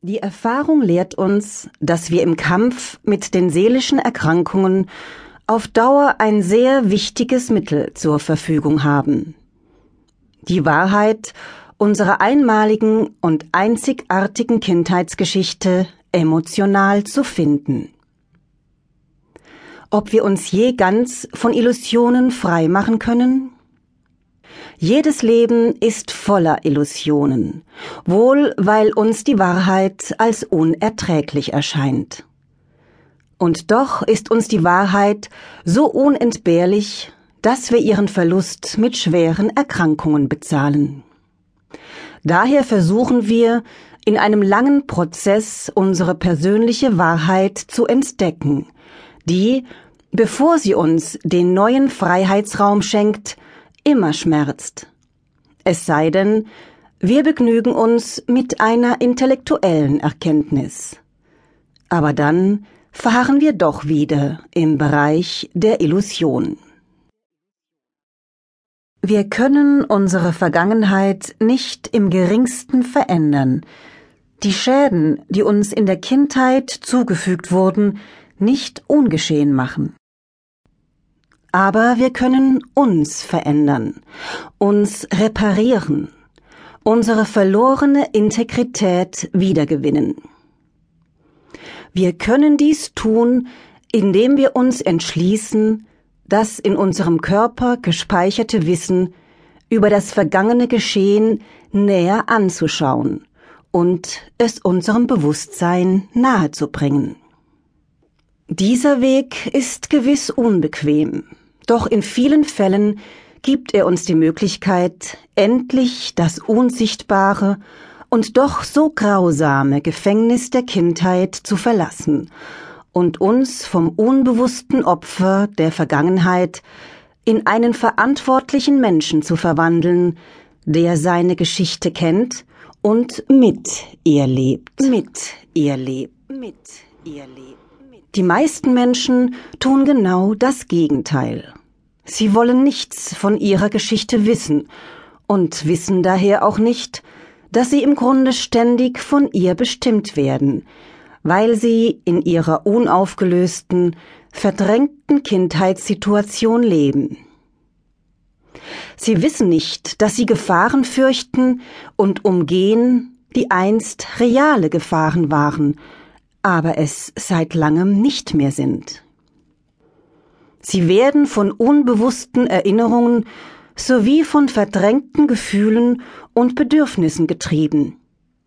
Die Erfahrung lehrt uns, dass wir im Kampf mit den seelischen Erkrankungen auf Dauer ein sehr wichtiges Mittel zur Verfügung haben. Die Wahrheit unserer einmaligen und einzigartigen Kindheitsgeschichte emotional zu finden. Ob wir uns je ganz von Illusionen frei machen können? Jedes Leben ist voller Illusionen, wohl weil uns die Wahrheit als unerträglich erscheint. Und doch ist uns die Wahrheit so unentbehrlich, dass wir ihren Verlust mit schweren Erkrankungen bezahlen. Daher versuchen wir, in einem langen Prozess unsere persönliche Wahrheit zu entdecken, die, bevor sie uns den neuen Freiheitsraum schenkt, immer schmerzt. Es sei denn, wir begnügen uns mit einer intellektuellen Erkenntnis. Aber dann verharren wir doch wieder im Bereich der Illusion. Wir können unsere Vergangenheit nicht im geringsten verändern, die Schäden, die uns in der Kindheit zugefügt wurden, nicht ungeschehen machen. Aber wir können uns verändern, uns reparieren, unsere verlorene Integrität wiedergewinnen. Wir können dies tun, indem wir uns entschließen, das in unserem Körper gespeicherte Wissen über das vergangene Geschehen näher anzuschauen und es unserem Bewusstsein nahezubringen. Dieser Weg ist gewiss unbequem, doch in vielen Fällen gibt er uns die Möglichkeit, endlich das unsichtbare und doch so grausame Gefängnis der Kindheit zu verlassen und uns vom unbewussten Opfer der Vergangenheit in einen verantwortlichen Menschen zu verwandeln, der seine Geschichte kennt und mit ihr lebt. Mit ihr lebt. Mit ihr lebt. Die meisten Menschen tun genau das Gegenteil. Sie wollen nichts von ihrer Geschichte wissen und wissen daher auch nicht, dass sie im Grunde ständig von ihr bestimmt werden, weil sie in ihrer unaufgelösten, verdrängten Kindheitssituation leben. Sie wissen nicht, dass sie Gefahren fürchten und umgehen, die einst reale Gefahren waren, aber es seit langem nicht mehr sind. Sie werden von unbewussten Erinnerungen sowie von verdrängten Gefühlen und Bedürfnissen getrieben,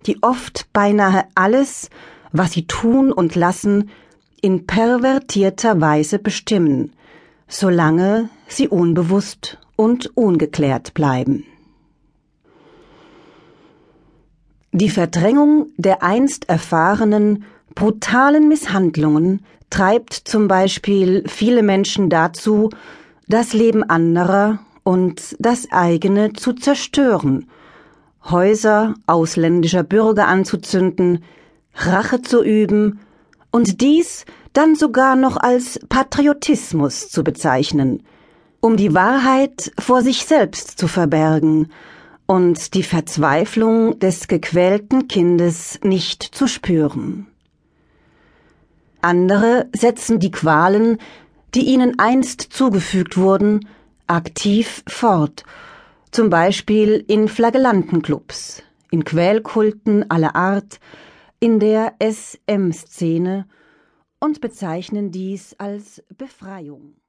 die oft beinahe alles, was sie tun und lassen, in pervertierter Weise bestimmen, solange sie unbewusst und ungeklärt bleiben. Die Verdrängung der einst erfahrenen, brutalen Misshandlungen treibt zum Beispiel viele Menschen dazu, das Leben anderer und das eigene zu zerstören, Häuser ausländischer Bürger anzuzünden, Rache zu üben und dies dann sogar noch als Patriotismus zu bezeichnen, um die Wahrheit vor sich selbst zu verbergen und die Verzweiflung des gequälten Kindes nicht zu spüren. Andere setzen die Qualen, die ihnen einst zugefügt wurden, aktiv fort, zum Beispiel in Flagellantenclubs, in Quälkulten aller Art, in der SM-Szene und bezeichnen dies als Befreiung.